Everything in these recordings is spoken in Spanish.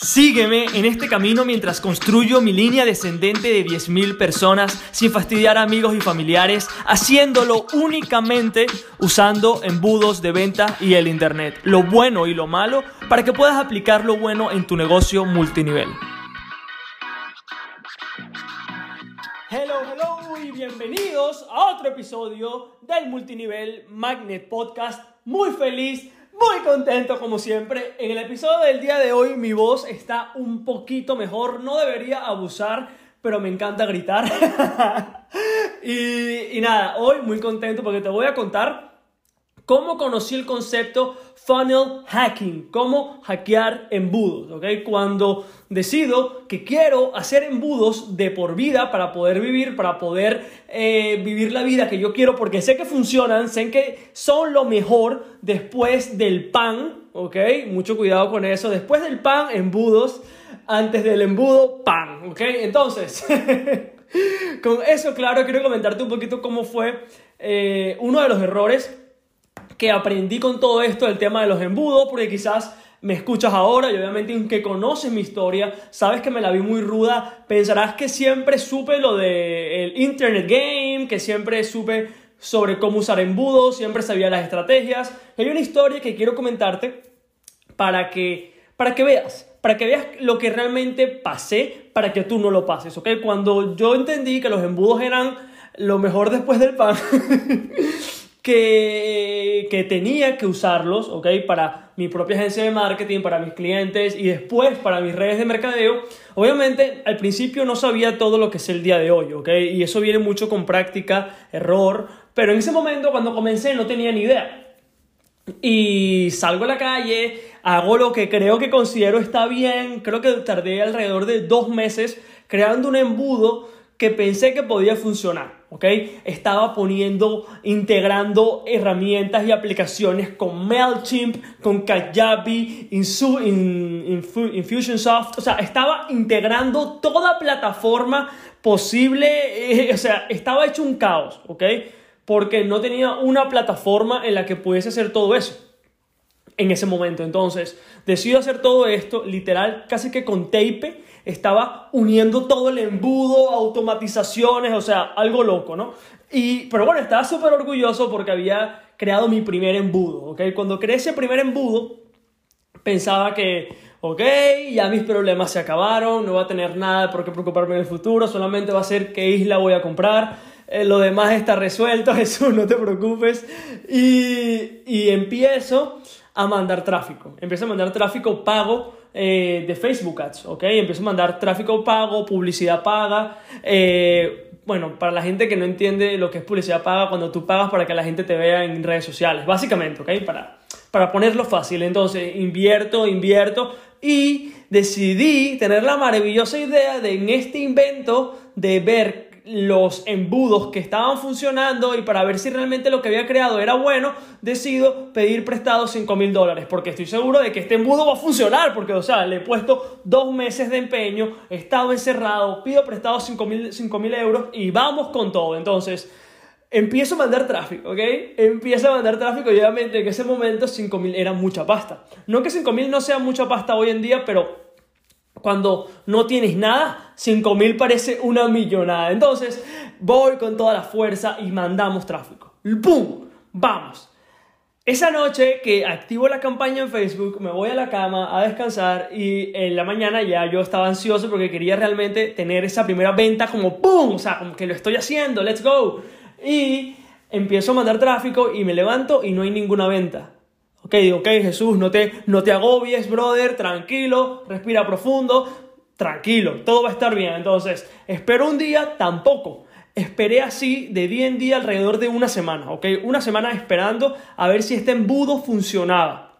Sígueme en este camino mientras construyo mi línea descendente de 10.000 personas sin fastidiar a amigos y familiares, haciéndolo únicamente usando embudos de venta y el Internet, lo bueno y lo malo, para que puedas aplicar lo bueno en tu negocio multinivel. Hello, hello y bienvenidos a otro episodio del Multinivel Magnet Podcast. Muy feliz muy contento como siempre. En el episodio del día de hoy mi voz está un poquito mejor. No debería abusar, pero me encanta gritar. y, nada, hoy muy contento porque te voy a contar cómo conocí el concepto funnel hacking, cómo hackear embudos, ¿ok? Cuando decido que quiero hacer embudos de por vida para poder vivir, para poder eh, vivir la vida que yo quiero, porque sé que funcionan, sé que son lo mejor después del pan, ¿ok? Mucho cuidado con eso, después del pan, embudos, antes del embudo, pan, ¿ok? Entonces... con eso, claro, quiero comentarte un poquito cómo fue eh, uno de los errores que aprendí con todo esto el tema de los embudos, porque quizás me escuchas ahora y obviamente aunque conoces mi historia, sabes que me la vi muy ruda, pensarás que siempre supe lo del Internet Game, que siempre supe sobre cómo usar embudos, siempre sabía las estrategias. Hay una historia que quiero comentarte para que, para que veas, para que veas lo que realmente pasé, para que tú no lo pases, ¿ok? Cuando yo entendí que los embudos eran lo mejor después del pan, que, que, tenía que usarlos, ¿ok? Para mi propia agencia de marketing, para mis clientes y después para mis redes de mercadeo. Obviamente, al principio no sabía todo lo que es el día de hoy, ¿ok? Y eso viene mucho con práctica, error, pero en ese momento cuando comencé no tenía ni idea. Y salgo a la calle, hago lo que creo que considero está bien, creo que tardé alrededor de dos meses creando un embudo que pensé que podía funcionar. ¿Ok? Estaba poniendo, integrando herramientas y aplicaciones con MailChimp, con Kajabi, Infusionsoft, o sea, estaba integrando toda plataforma posible, eh, o sea, estaba hecho un caos, ¿ok? Porque no tenía una plataforma en la que pudiese hacer todo eso en ese momento. Entonces, decido hacer todo esto, literal, casi que con tape, estaba uniendo todo el embudo, automatizaciones, o sea, algo loco, ¿no? Y, pero bueno, estaba súper orgulloso porque había creado mi primer embudo, ¿ok? Cuando creé ese primer embudo, pensaba que, ok, ya mis problemas se acabaron, no voy a tener nada por qué preocuparme en el futuro, solamente va a ser qué isla voy a comprar, eh, lo demás está resuelto, Jesús, no te preocupes. Y, y empiezo a mandar tráfico, empiezo a mandar tráfico pago eh, de Facebook Ads, ¿ok? Empiezo a mandar tráfico pago, publicidad paga. Eh, bueno, para la gente que no entiende lo que es publicidad paga, cuando tú pagas para que la gente te vea en redes sociales, básicamente, ¿ok? Para, para ponerlo fácil. Entonces, invierto, invierto y decidí tener la maravillosa idea de en este invento de ver los embudos que estaban funcionando y para ver si realmente lo que había creado era bueno, decido pedir prestado 5 mil dólares porque estoy seguro de que este embudo va a funcionar porque, o sea, le he puesto dos meses de empeño, he estado encerrado, pido prestado 5 mil euros y vamos con todo. Entonces, empiezo a mandar tráfico, ¿ok? Empiezo a mandar tráfico y obviamente en ese momento 5 mil era mucha pasta. No que 5 mil no sea mucha pasta hoy en día, pero cuando no tienes nada, 5 mil parece una millonada. Entonces, voy con toda la fuerza y mandamos tráfico. ¡Pum! Vamos. Esa noche que activo la campaña en Facebook, me voy a la cama a descansar y en la mañana ya yo estaba ansioso porque quería realmente tener esa primera venta como ¡pum! O sea, como que lo estoy haciendo, let's go. Y empiezo a mandar tráfico y me levanto y no hay ninguna venta. Ok, ok, Jesús, no te, no te agobies, brother, tranquilo, respira profundo, tranquilo, todo va a estar bien. Entonces, espero un día, tampoco. Esperé así de día en día alrededor de una semana, ¿ok? Una semana esperando a ver si este embudo funcionaba.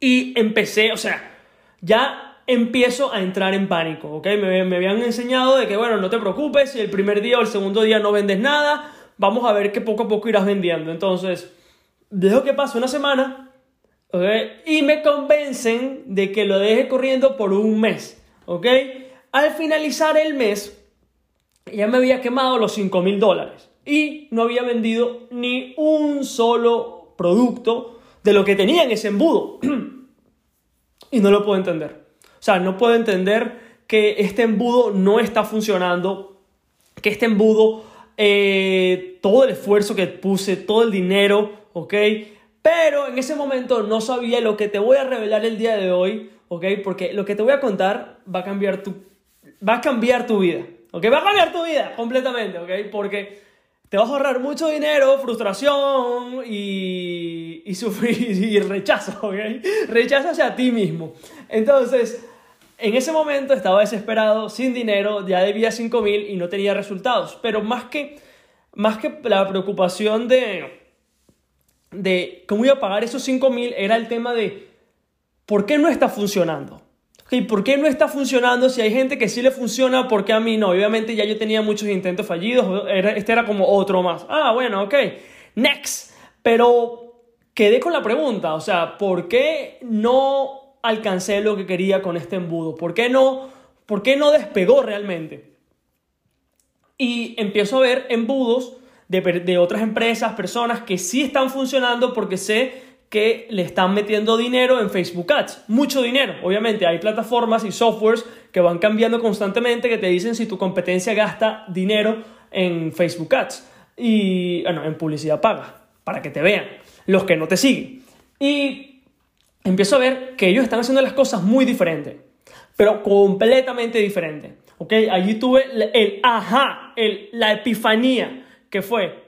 Y empecé, o sea, ya empiezo a entrar en pánico, ¿ok? Me, me habían enseñado de que, bueno, no te preocupes, si el primer día o el segundo día no vendes nada, vamos a ver que poco a poco irás vendiendo. Entonces, dejo que pase una semana y me convencen de que lo deje corriendo por un mes. ¿ok? Al finalizar el mes, ya me había quemado los 5 mil dólares y no había vendido ni un solo producto de lo que tenía en ese embudo. y no lo puedo entender. O sea, no puedo entender que este embudo no está funcionando, que este embudo, eh, todo el esfuerzo que puse, todo el dinero, ¿ok? Pero en ese momento no sabía lo que te voy a revelar el día de hoy, ¿ok? Porque lo que te voy a contar va a cambiar tu, va a cambiar tu vida, ¿ok? Va a cambiar tu vida completamente, ¿ok? Porque te vas a ahorrar mucho dinero, frustración y, y, sufrir, y rechazo, ¿ok? Rechazo hacia ti mismo. Entonces, en ese momento estaba desesperado, sin dinero, ya debía 5 mil y no tenía resultados. Pero más que, más que la preocupación de de cómo iba a pagar esos 5 mil era el tema de por qué no está funcionando. Okay, ¿Por qué no está funcionando? Si hay gente que sí le funciona, ¿por qué a mí no? Obviamente ya yo tenía muchos intentos fallidos, este era como otro más. Ah, bueno, ok, next. Pero quedé con la pregunta, o sea, ¿por qué no alcancé lo que quería con este embudo? ¿Por qué no, por qué no despegó realmente? Y empiezo a ver embudos de, otras empresas, personas que sí están funcionando porque sé que le están metiendo dinero en Facebook Ads. Mucho dinero. Obviamente hay plataformas y softwares que van cambiando constantemente que te dicen si tu competencia gasta dinero en Facebook Ads. Y, bueno, en publicidad paga, para que te vean, los que no te siguen. Y empiezo a ver que ellos están haciendo las cosas muy diferentes, pero completamente diferentes. ¿Ok? Allí tuve el, el ajá, el, la epifanía que fue,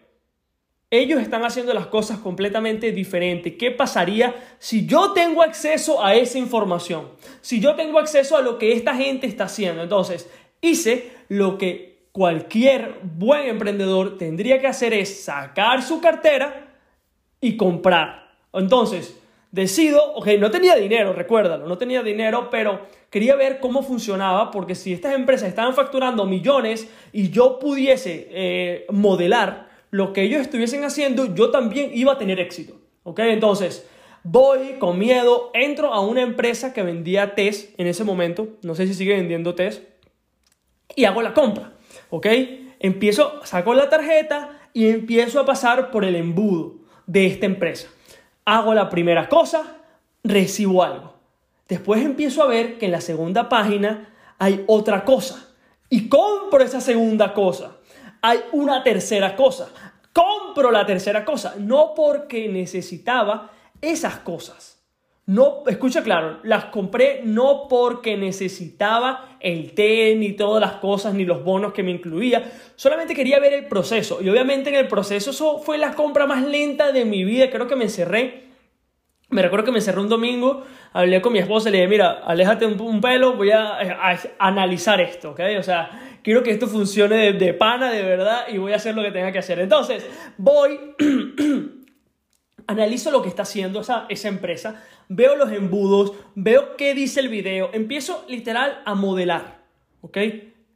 ellos están haciendo las cosas completamente diferentes. ¿Qué pasaría si yo tengo acceso a esa información? Si yo tengo acceso a lo que esta gente está haciendo. Entonces, hice lo que cualquier buen emprendedor tendría que hacer es sacar su cartera y comprar. Entonces, decido, ok, no tenía dinero, recuérdalo, no tenía dinero, pero quería ver cómo funcionaba, porque si estas empresas estaban facturando millones y yo pudiese eh, modelar lo que ellos estuviesen haciendo, yo también iba a tener éxito. ¿Ok? Entonces, voy con miedo, entro a una empresa que vendía test en ese momento, no sé si sigue vendiendo test, y hago la compra. ¿Ok? Empiezo, saco la tarjeta y empiezo a pasar por el embudo de esta empresa hago la primera cosa, recibo algo. Después empiezo a ver que en la segunda página hay otra cosa y compro esa segunda cosa. Hay una tercera cosa. Compro la tercera cosa, no porque necesitaba esas cosas. No, escucha claro, las compré no porque necesitaba el té, ni todas las cosas, ni los bonos que me incluía. Solamente quería ver el proceso. Y obviamente en el proceso eso fue la compra más lenta de mi vida. Creo que me encerré. Me recuerdo que me encerré un domingo, hablé con mi esposa y le dije, mira, aléjate un, pelo, voy a, analizar esto, ¿ok? O sea, quiero que esto funcione de, de pana, de verdad, y voy a hacer lo que tenga que hacer. Entonces, voy analizo lo que está haciendo esa, esa empresa, veo los embudos, veo qué dice el video, empiezo literal a modelar, ¿ok?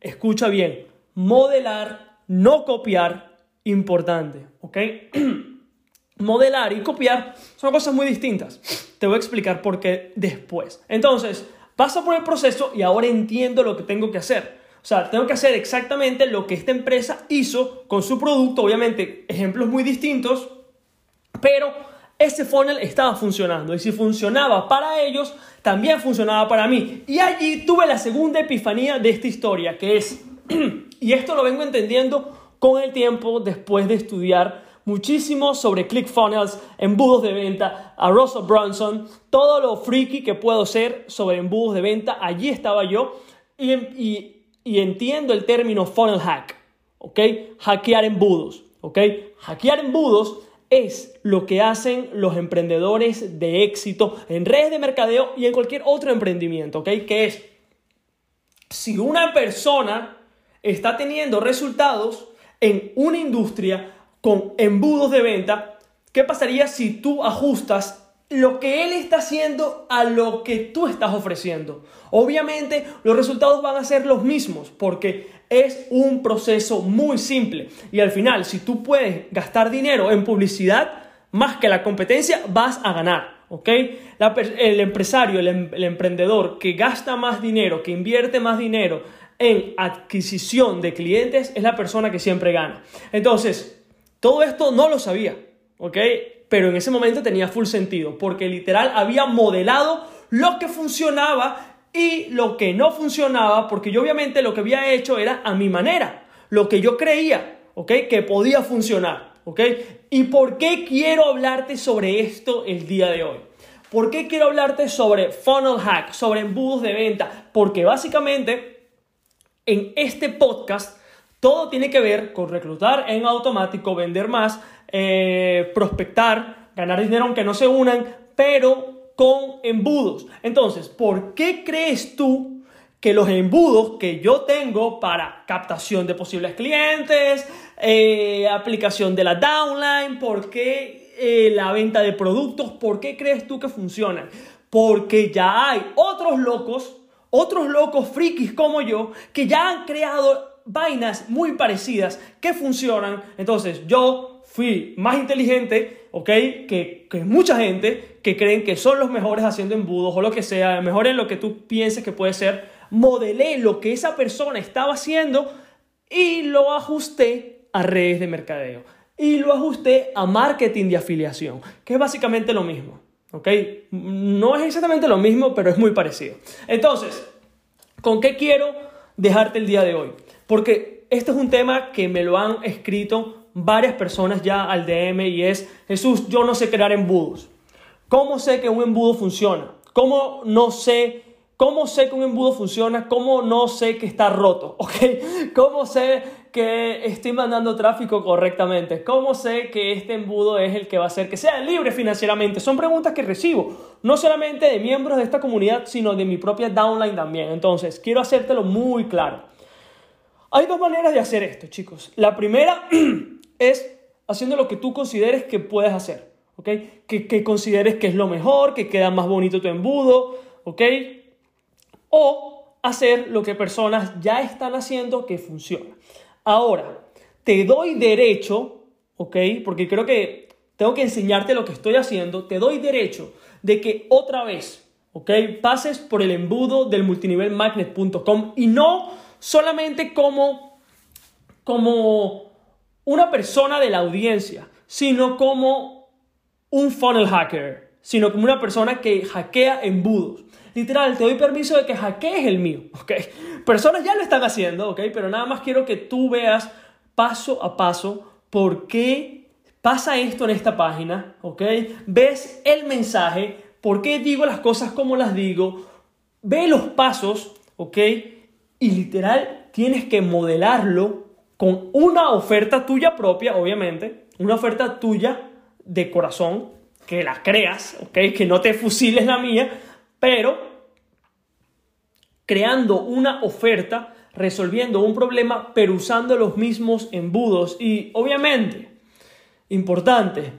Escucha bien, modelar, no copiar, importante, ¿ok? modelar y copiar son cosas muy distintas. Te voy a explicar por qué después. Entonces, paso por el proceso y ahora entiendo lo que tengo que hacer. O sea, tengo que hacer exactamente lo que esta empresa hizo con su producto, obviamente ejemplos muy distintos, pero ese funnel estaba funcionando y si funcionaba para ellos, también funcionaba para mí. Y allí tuve la segunda epifanía de esta historia, que es, y esto lo vengo entendiendo con el tiempo después de estudiar muchísimo sobre ClickFunnels, embudos de venta, a Russell Brunson, todo lo freaky que puedo ser sobre embudos de venta, allí estaba yo y, y, y entiendo el término funnel hack, ¿ok? Hackear embudos, ¿ok? Hackear embudos es lo que hacen los emprendedores de éxito en redes de mercadeo y en cualquier otro emprendimiento, ¿ok? Que es, si una persona está teniendo resultados en una industria con embudos de venta, ¿qué pasaría si tú ajustas lo que él está haciendo a lo que tú estás ofreciendo. Obviamente los resultados van a ser los mismos porque es un proceso muy simple y al final si tú puedes gastar dinero en publicidad más que la competencia vas a ganar. ¿ok? el empresario, el, em, el emprendedor que gasta más dinero, que invierte más dinero en adquisición de clientes es la persona que siempre gana. Entonces, todo esto no lo sabía, ¿ok? Pero en ese momento tenía full sentido, porque literal había modelado lo que funcionaba y lo que no funcionaba, porque yo obviamente lo que había hecho era a mi manera, lo que yo creía. Que podía funcionar. ¿Y por qué quiero hablarte sobre esto el día de hoy? ¿Por qué quiero hablarte sobre funnel hack, sobre embudos de venta? Porque básicamente en este podcast todo tiene que ver con reclutar en automático, vender más, eh, prospectar, ganar dinero aunque no se unan, pero con embudos. Entonces, ¿por qué crees tú que los embudos que yo tengo para captación de posibles clientes, eh, aplicación de la downline, por qué eh, la venta de productos, por qué crees tú que funcionan? Porque ya hay otros locos, otros locos frikis como yo, que ya han creado vainas muy parecidas que funcionan. Entonces yo fui más inteligente, ¿ok? Que, que, mucha gente que creen que son los mejores haciendo embudos o lo que sea, mejor en lo que tú pienses que puede ser. Modelé lo que esa persona estaba haciendo y lo ajusté a redes de mercadeo. Y lo ajusté a marketing de afiliación, que es básicamente lo mismo. ¿Ok? No es exactamente lo mismo, pero es muy parecido. Entonces, ¿con qué quiero dejarte el día de hoy? Porque este es un tema que me lo han escrito varias personas ya al DM y es, Jesús, yo no sé crear embudos. ¿Cómo sé que un embudo funciona? ¿Cómo no sé? ¿Cómo sé que un embudo funciona? ¿Cómo no sé que está roto? ¿Ok? ¿Cómo sé que estoy mandando tráfico correctamente? ¿Cómo sé que este embudo es el que va a hacer que sea libre financieramente? Son preguntas que recibo, no solamente de miembros de esta comunidad, sino de mi propia downline también. Entonces, quiero hacértelo muy claro. Hay dos maneras de hacer esto, chicos. La primera es haciendo lo que tú consideres que puedes hacer, ¿ok? Que, consideres que es lo mejor, que queda más bonito tu embudo, ¿ok? O hacer lo que personas ya están haciendo que funciona. Ahora, te doy derecho, ¿ok? Porque creo que tengo que enseñarte lo que estoy haciendo, te doy derecho de que otra vez, ¿ok? Pases por el embudo del multinivelmagnet.com y no solamente como, como una persona de la audiencia, sino como un funnel hacker, sino como una persona que hackea embudos. Literal, te doy permiso de que hackees el mío, ¿ok? Personas ya lo están haciendo, ¿ok? Pero nada más quiero que tú veas paso a paso por qué pasa esto en esta página, ¿ok? Ves el mensaje, por qué digo las cosas como las digo, ve los pasos, ¿ok? Y literal tienes que modelarlo con una oferta tuya propia, obviamente, una oferta tuya de corazón, que la creas, ¿ok? Que no te fusiles la mía, pero creando una oferta, resolviendo un problema, pero usando los mismos embudos. Y obviamente, importante,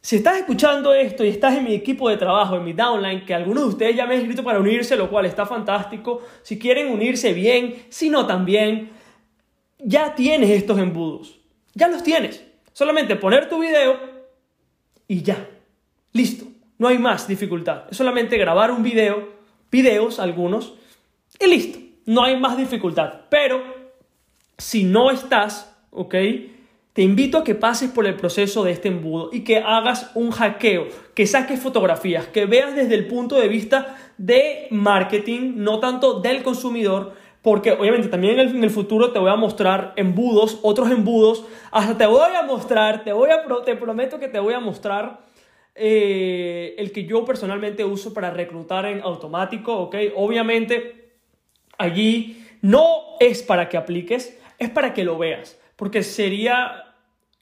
si estás escuchando esto y estás en mi equipo de trabajo, en mi downline, que algunos de ustedes ya me han escrito para unirse, lo cual está fantástico. Si quieren unirse bien, si no también, ya tienes estos embudos. Ya los tienes. Solamente poner tu video y ya. Listo. No hay más dificultad. Es solamente grabar un video, videos algunos, y listo. No hay más dificultad. Pero si no estás, ¿ok? Te invito a que pases por el proceso de este embudo y que hagas un hackeo, que saques fotografías, que veas desde el punto de vista de marketing, no tanto del consumidor, porque obviamente también en el, futuro te voy a mostrar embudos, otros embudos, hasta te voy a mostrar, te, voy a, te prometo que te voy a mostrar eh, el que yo personalmente uso para reclutar en automático, ¿ok? Obviamente allí no es para que apliques, es para que lo veas, porque sería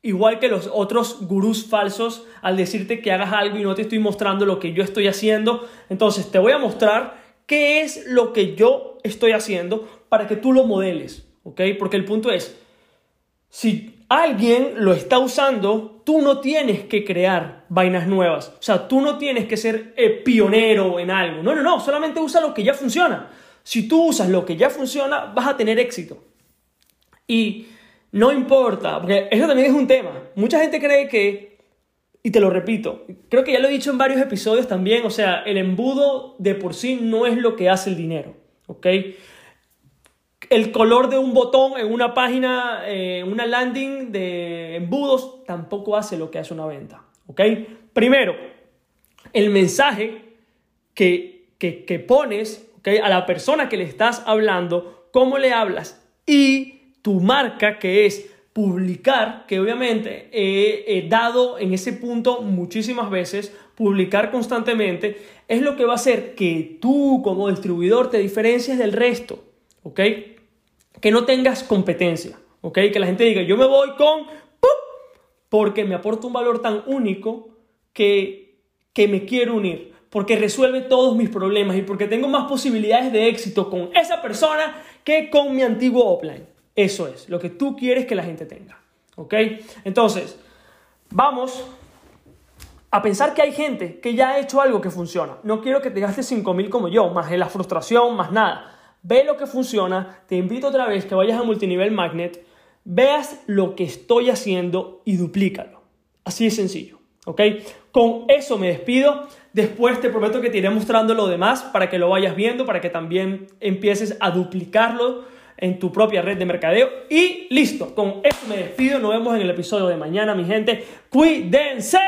igual que los otros gurús falsos al decirte que hagas algo y no te estoy mostrando lo que yo estoy haciendo. Entonces te voy a mostrar qué es lo que yo estoy haciendo para que tú lo modeles, ¿ok? Porque el punto es, si alguien lo está usando, tú no tienes que crear vainas nuevas. O sea, tú no tienes que ser eh, pionero en algo. No, no, no, solamente usa lo que ya funciona. Si tú usas lo que ya funciona, vas a tener éxito. Y no importa, porque eso también es un tema. Mucha gente cree que, y te lo repito, creo que ya lo he dicho en varios episodios también, o sea, el embudo de por sí no es lo que hace el dinero, ¿ok? El color de un botón en una página, eh, una landing de embudos, tampoco hace lo que hace una venta, ¿ok? Primero, el mensaje que, que, que pones, ¿ok? A la persona que le estás hablando, cómo le hablas y tu marca que es publicar, que obviamente he, dado en ese punto muchísimas veces, publicar constantemente, es lo que va a hacer que tú como distribuidor te diferencies del resto, ¿ok? Que no tengas competencia, ¿ok? Que la gente diga, yo me voy con, porque me aporta un valor tan único que, que me quiero unir, porque resuelve todos mis problemas y porque tengo más posibilidades de éxito con esa persona que con mi antiguo offline. Eso es lo que tú quieres que la gente tenga. ¿Ok? Entonces, vamos a pensar que hay gente que ya ha hecho algo que funciona. No quiero que te gastes 5.000 como yo, más en la frustración, más nada. Ve lo que funciona. Te invito otra vez que vayas a Multinivel Magnet, veas lo que estoy haciendo y duplícalo. Así de sencillo. ¿Ok? Con eso me despido. Después te prometo que te iré mostrando lo demás para que lo vayas viendo, para que también empieces a duplicarlo en tu propia red de mercadeo. Y listo, con esto me despido. Nos vemos en el episodio de mañana, mi gente. Cuídense.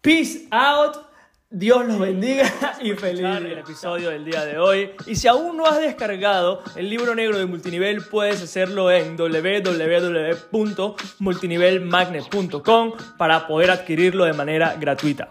Peace out. Dios los bendiga y feliz el episodio del día de hoy. Y si aún no has descargado el libro negro de multinivel, puedes hacerlo en www.multinivelmagnet.com para poder adquirirlo de manera gratuita.